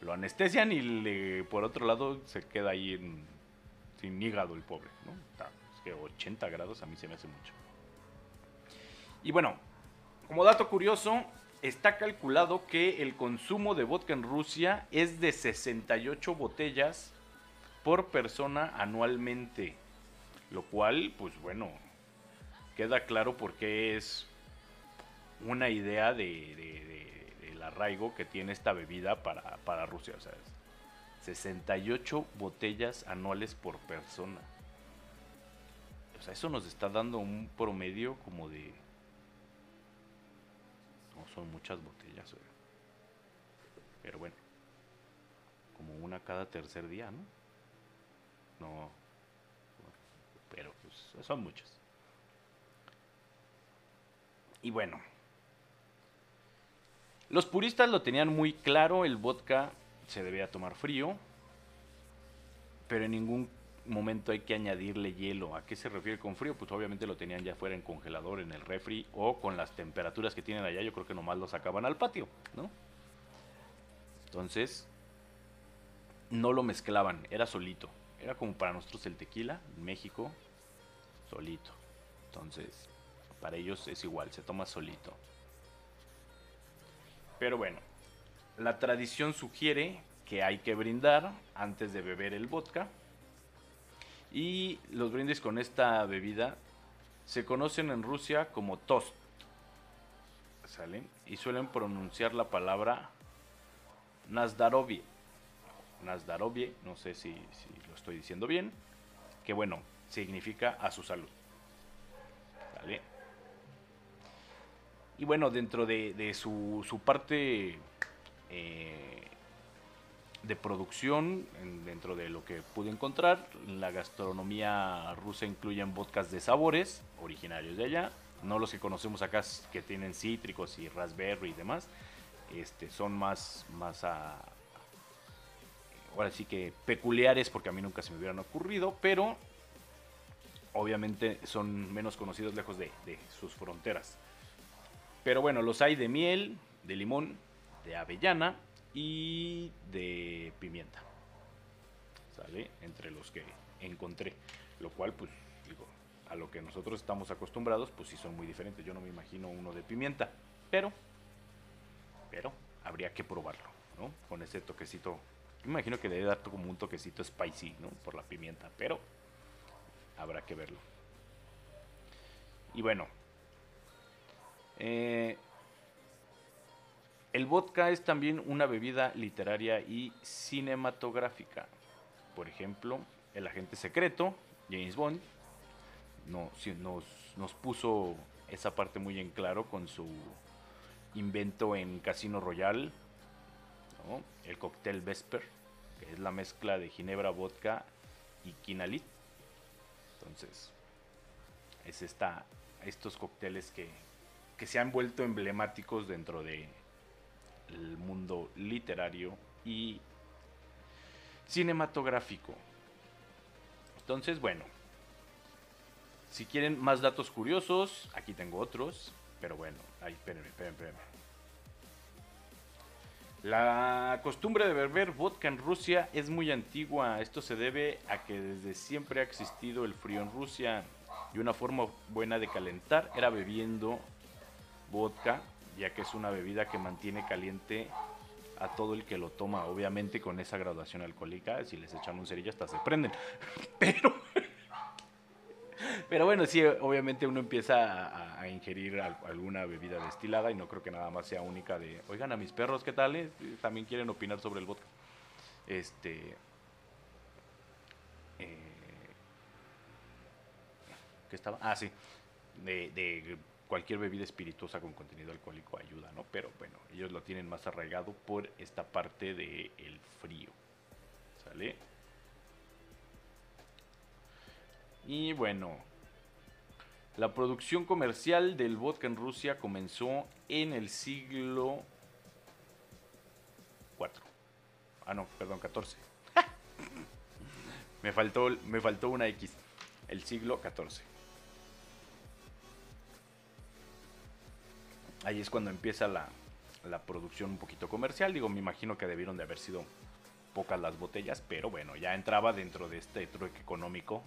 A: Lo anestesian y por otro lado se queda ahí sin hígado el pobre. ¿no? Es que 80 grados a mí se me hace mucho. Y bueno, como dato curioso, está calculado que el consumo de vodka en Rusia es de 68 botellas por persona anualmente. Lo cual, pues bueno, queda claro porque es una idea de, del arraigo que tiene esta bebida para, para Rusia. O sea, 68 botellas anuales por persona. O sea, eso nos está dando un promedio como de... No son muchas botellas, pero bueno, como una cada tercer día, ¿no? No, pero pues son muchos. Y bueno, los puristas lo tenían muy claro, el vodka se debía tomar frío, pero en ningún momento hay que añadirle hielo. ¿A qué se refiere con frío? Pues obviamente lo tenían ya fuera en congelador, en el refri o con las temperaturas que tienen allá, yo creo que nomás lo sacaban al patio, ¿no? Entonces, no lo mezclaban, era solito. Era como para nosotros el tequila, en México, solito. Entonces, para ellos es igual, se toma solito. Pero bueno, la tradición sugiere que hay que brindar antes de beber el vodka. Y los brindis con esta bebida se conocen en Rusia como tost. ¿Salen? Y suelen pronunciar la palabra Nazdarovie. Nazdarovie, no sé si, si, lo estoy diciendo bien. Que bueno, significa a su salud. ¿Sale? Y bueno, dentro de, su, parte eh, de producción, dentro de lo que pude encontrar, la gastronomía rusa incluye vodkas de sabores originarios de allá, no los que conocemos acá que tienen cítricos y raspberry y demás, este, son más, más a, ahora sí que peculiares porque a mí nunca se me hubieran ocurrido, pero obviamente son menos conocidos lejos de sus fronteras. Pero bueno, los hay de miel, de limón, de avellana y de pimienta. ¿Sale? Entre los que encontré. Lo cual, pues, digo, a lo que nosotros estamos acostumbrados, pues sí son muy diferentes. Yo no me imagino uno de pimienta. Pero, pero, habría que probarlo, ¿no? Con ese toquecito. Me imagino que debe dar como un toquecito spicy, ¿no? Por la pimienta. Pero, habrá que verlo. Y bueno, eh, el vodka es también una bebida literaria y cinematográfica. Por ejemplo, el agente secreto, James Bond, no, nos, nos puso esa parte muy en claro con su invento en Casino Royale, el cóctel Vesper, que es la mezcla de ginebra, vodka y quinalit. Entonces, es esta, estos cócteles que, que se han vuelto emblemáticos dentro de el mundo literario y cinematográfico. Entonces, bueno, si quieren más datos curiosos, aquí tengo otros, pero bueno, ahí, espérenme, espérenme, espérenme. La costumbre de beber vodka en Rusia es muy antigua. Esto se debe a que desde siempre ha existido el frío en Rusia y una forma buena de calentar era bebiendo vodka, ya que es una bebida que mantiene caliente a todo el que lo toma. Obviamente con esa graduación alcohólica, si les echan un cerillo hasta se prenden. (laughs) Pero pero bueno, sí, obviamente uno empieza a, ingerir alguna bebida destilada y no creo que nada más sea única de, oigan, a mis perros, ¿qué tal? Eh? También quieren opinar sobre el vodka. Este... Eh, ¿Qué estaba? Ah, sí. De, cualquier bebida espirituosa con contenido alcohólico ayuda, ¿no? Pero bueno, ellos lo tienen más arraigado por esta parte del el frío. ¿Sale? Y bueno, la producción comercial del vodka en Rusia comenzó en el siglo IV. Ah, no, perdón, 14. (laughs) me, faltó, me faltó una X. El siglo XIV. Ahí es cuando empieza la, la producción un poquito comercial. Digo, me imagino que debieron de haber sido pocas las botellas, pero bueno, ya entraba dentro de este trueque económico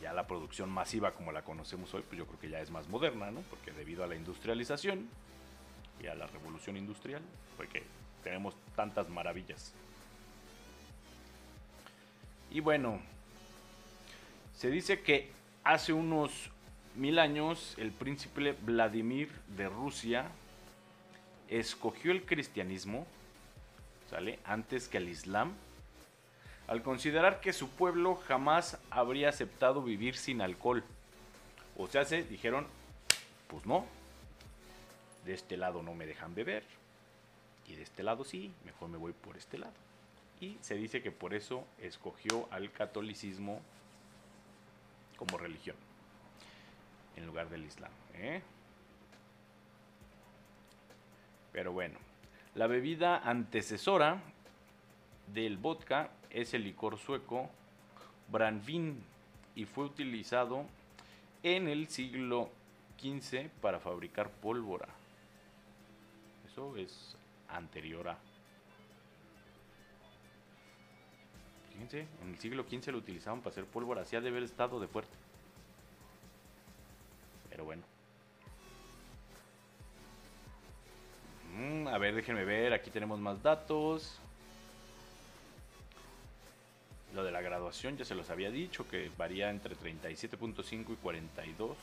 A: ya la producción masiva como la conocemos hoy, pues yo creo que ya es más moderna, ¿no? Porque debido a la industrialización y a la revolución industrial, porque tenemos tantas maravillas. Y bueno, se dice que hace unos mil años el príncipe Vladimir de Rusia escogió el cristianismo, ¿sale? Antes que el islam al considerar que su pueblo jamás habría aceptado vivir sin alcohol. O sea, se dijeron, pues no, de este lado no me dejan beber, y de este lado sí, mejor me voy por este lado. Y se dice que por eso escogió al catolicismo como religión, en lugar del islam. ¿eh? Pero bueno, la bebida antecesora del vodka es el licor sueco Branvin y fue utilizado en el siglo XV para fabricar pólvora. Eso es anterior a. Fíjense, en el siglo XV lo utilizaban para hacer pólvora, así ha de haber estado de fuerte. Pero bueno. Mm, a ver, déjenme ver, aquí tenemos más datos. Lo de la graduación ya se los había dicho, que varía entre 37.5 y 42.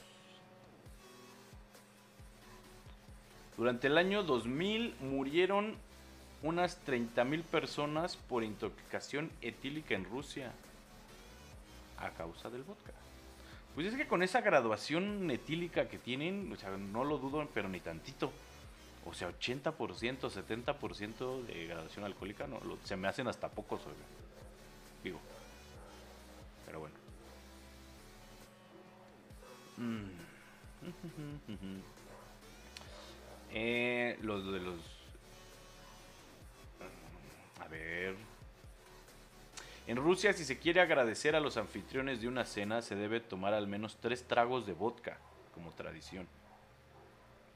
A: Durante el año 2000 murieron unas 30.000 personas por intoxicación etílica en Rusia a causa del vodka. Pues es que con esa graduación etílica que tienen, o sea, no lo dudo, pero ni tantito. O sea, 80%, 70% de graduación alcohólica, no, se me hacen hasta pocos. Digo. Pero bueno. Mm. (laughs) eh, los de los... En Rusia, si se quiere agradecer a los anfitriones de una cena, se debe tomar al menos tres tragos de vodka, como tradición.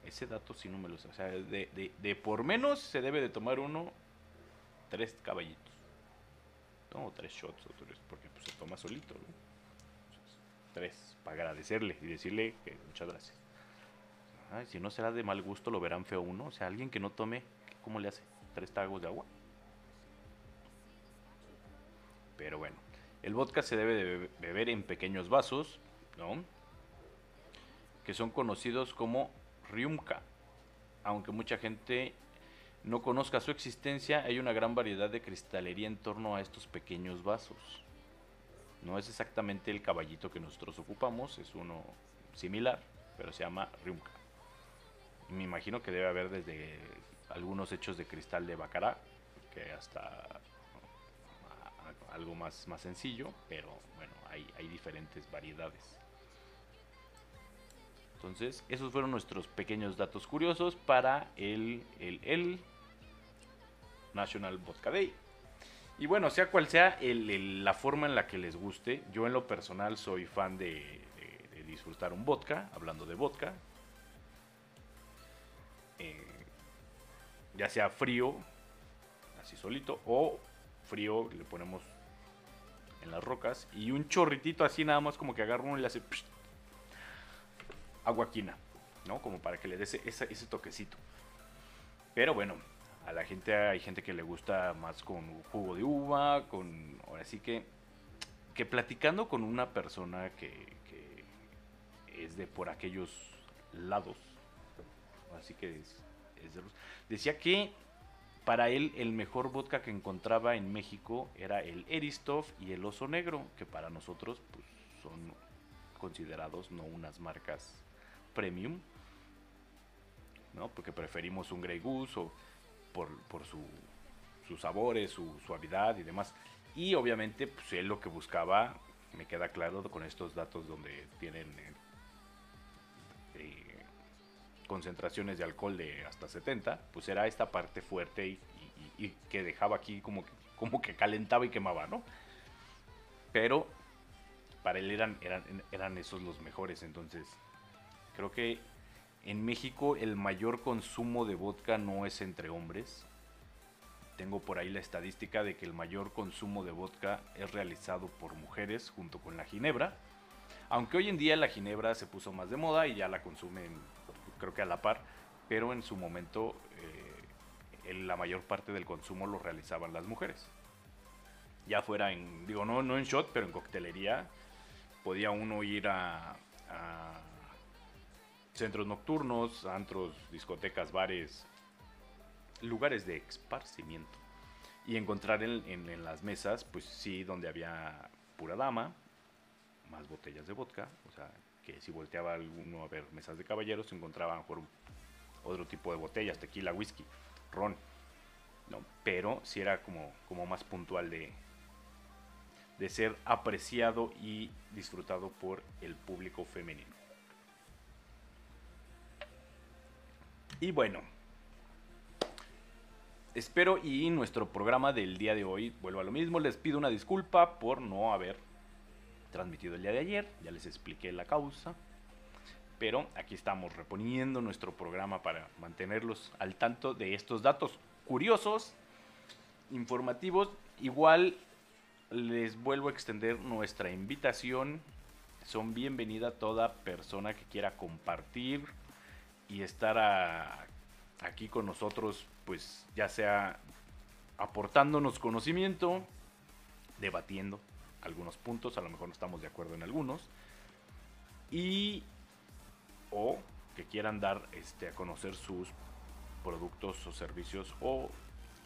A: Ese dato sí no me lo sé. O sea, de, de, de por menos se debe de tomar uno, tres caballitos. No, tres shots o tres, porque pues, se toma solito. tres, para agradecerle y decirle que muchas gracias. Si no será de mal gusto, lo verán feo uno. O sea, alguien que no tome, ¿cómo le hace? ¿Tres tragos de agua? Pero bueno, el vodka se debe de beber en pequeños vasos, ¿no? Que son conocidos como Ryumka. Aunque mucha gente no conozca su existencia, hay una gran variedad de cristalería en torno a estos pequeños vasos. No es exactamente el caballito que nosotros ocupamos, es uno similar, pero se llama Ryumka. Me imagino que debe haber desde algunos hechos de cristal de Bacará, que hasta algo más, más sencillo, pero bueno, hay, hay diferentes variedades. Entonces, esos fueron nuestros pequeños datos curiosos para el, el, el National Vodka Day. Y bueno, sea cual sea la forma en la que les guste, yo en lo personal soy fan de, disfrutar un vodka, hablando de vodka. Eh, ya sea frío, así solito, o frío, le ponemos en las rocas, y un chorritito así nada más como que agarra uno y le hace aguaquina, ¿no? Como para que le dé ese, ese, toquecito. Pero bueno, a la gente hay gente que le gusta más con jugo de uva, con... Ahora sí que... Que platicando con una persona que, es de por aquellos lados, así que es, de los, decía que para él el mejor vodka que encontraba en México era el Eristov y el Oso Negro, que para nosotros pues, son considerados no unas marcas premium, ¿no? Porque preferimos un Grey Goose por, su, sus sabores, su suavidad y demás. Y obviamente, pues él lo que buscaba, me queda claro con estos datos donde tienen eh, eh, concentraciones de alcohol de hasta 70, pues era esta parte fuerte y, que dejaba aquí como que, como que calentaba y quemaba, ¿no? Pero para él eran, eran, eran esos los mejores, entonces Creo que en México el mayor consumo de vodka no es entre hombres. Tengo por ahí la estadística de que el mayor consumo de vodka es realizado por mujeres junto con la ginebra. Aunque hoy en día la ginebra se puso más de moda y ya la consumen creo que a la par, pero en su momento eh, la mayor parte del consumo lo realizaban las mujeres. Ya fuera en, digo, no, no en shot, pero en coctelería, podía uno ir a centros nocturnos, antros, discotecas, bares, lugares de esparcimiento. Y encontrar en, las mesas, pues sí, donde había pura dama, más botellas de vodka, o sea, si volteaba alguno a ver mesas de caballeros, se encontraban por otro tipo de botellas, tequila, whisky, ron, ¿no? Pero sí era como, como más puntual de, de ser apreciado y disfrutado por el público femenino. Y bueno, espero y nuestro programa del día de hoy vuelva a lo mismo. Les pido una disculpa por no haber transmitido el día de ayer, ya les expliqué la causa. Pero aquí estamos reponiendo nuestro programa para mantenerlos al tanto de estos datos curiosos, informativos. Igual les vuelvo a extender nuestra invitación. Son bienvenida toda persona que quiera compartir y estar aquí con nosotros, pues ya sea aportándonos conocimiento, debatiendo algunos puntos, a lo mejor no estamos de acuerdo en algunos, y o que quieran dar este, a conocer sus productos o servicios o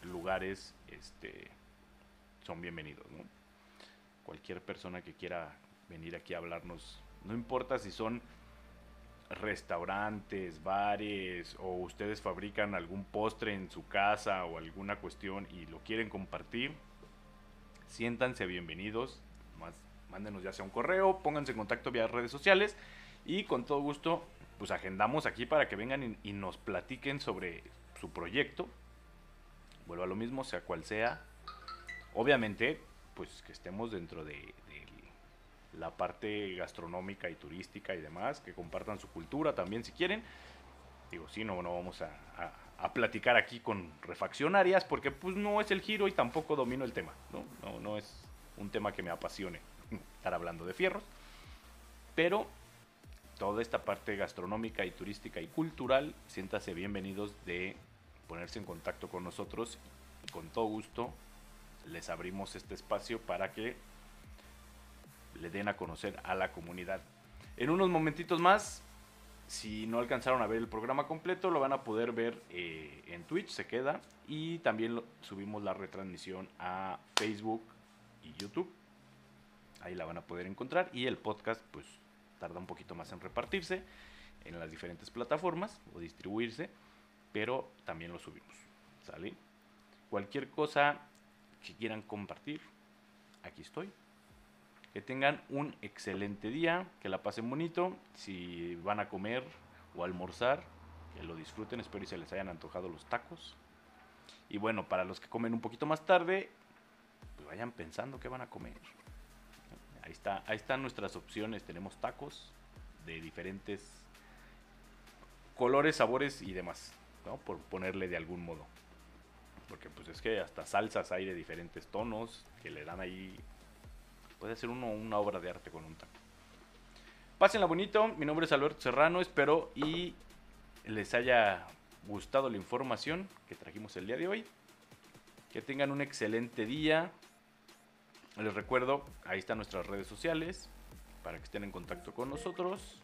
A: lugares, este, son bienvenidos. Cualquier persona que quiera venir aquí a hablarnos, no importa si son restaurantes, bares o ustedes fabrican algún postre en su casa o alguna cuestión y lo quieren compartir, siéntanse bienvenidos. Más, mándenos ya sea un correo, pónganse en contacto vía redes sociales y con todo gusto pues agendamos aquí para que vengan y, nos platiquen sobre su proyecto. Vuelvo a lo mismo, sea cual sea. Obviamente, pues que estemos dentro de, la parte gastronómica y turística y demás, que compartan su cultura también si quieren. Digo, sí, no, no vamos a, platicar aquí con refaccionarias porque pues no es el giro y tampoco domino el tema, ¿no? No, no es un tema que me apasione (laughs) estar hablando de fierros, pero toda esta parte gastronómica y turística y cultural, siéntase bienvenidos de ponerse en contacto con nosotros y con todo gusto les abrimos este espacio para que le den a conocer a la comunidad. En unos momentitos más, si no alcanzaron a ver el programa completo, lo van a poder ver eh, en Twitch, se queda. Y también subimos la retransmisión a Facebook y YouTube. Ahí la van a poder encontrar. Y el podcast, pues, tarda un poquito más en repartirse en las diferentes plataformas o distribuirse. Pero también lo subimos. ¿Sale? Cualquier cosa que quieran compartir, aquí estoy. Que tengan un excelente día, que la pasen bonito. Si van a comer o almorzar, que lo disfruten. Espero y se les hayan antojado los tacos. Y bueno, para los que comen un poquito más tarde, vayan pensando qué van a comer. Ahí, está, ahí están nuestras opciones. Tenemos tacos de diferentes colores, sabores y demás. ¿no? Por ponerle de algún modo. Porque pues es que hasta salsas hay de diferentes tonos que le dan ahí Puede ser uno una obra de arte con un taco. Pásenla bonito, mi nombre es Alberto Serrano, espero y les haya gustado la información que trajimos el día de hoy. Que tengan un excelente día. Les recuerdo, ahí están nuestras redes sociales para que estén en contacto con nosotros.